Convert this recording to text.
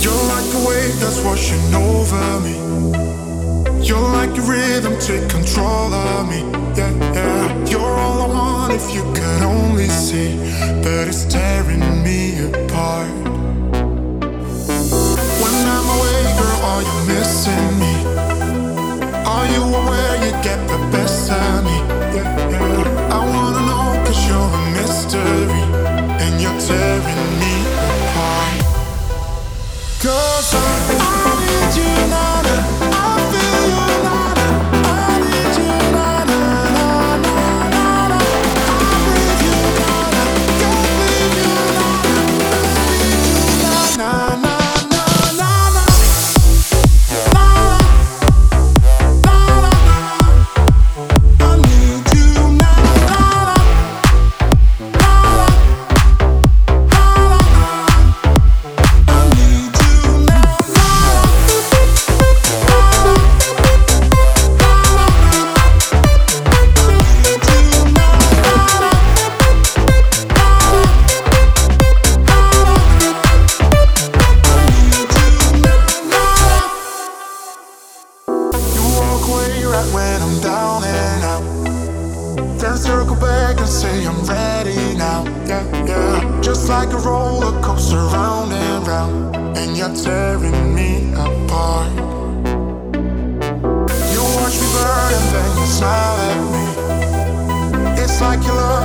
You're like a wave that's washing over me. You're like a rhythm, take control of me. Yeah, yeah. You're all I want if you could only see, but it's tearing me apart. When I'm away, girl, are you missing me? Are you aware you get the back and say I'm ready now. Yeah, yeah. Just like a roller coaster round and round. And you're tearing me apart. You watch me burn and then you smile at me. It's like your love